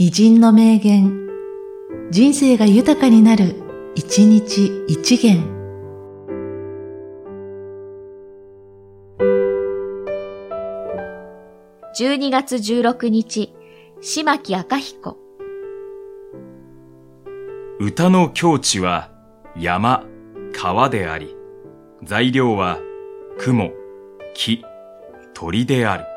偉人の名言、人生が豊かになる、一日一元。12月16日、島木赤彦。歌の境地は山、川であり、材料は雲、木、鳥である。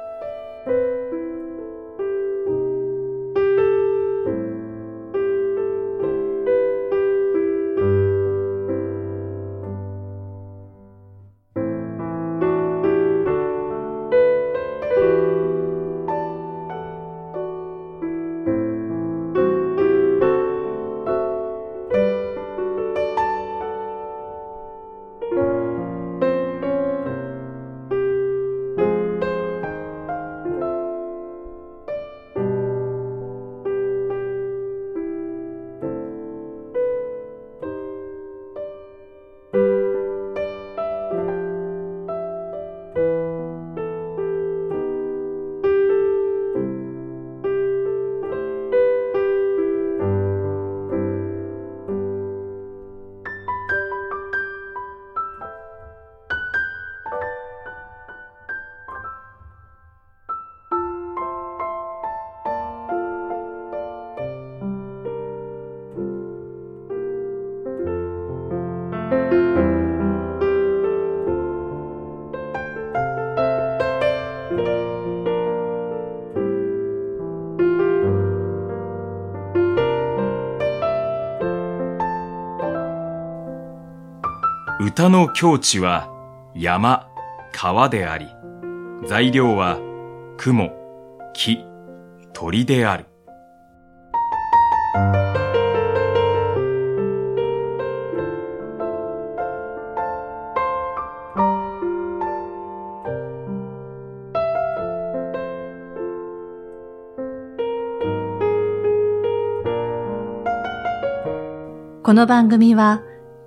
歌の境地は山、川であり、材料は雲、木、鳥である。この番組は、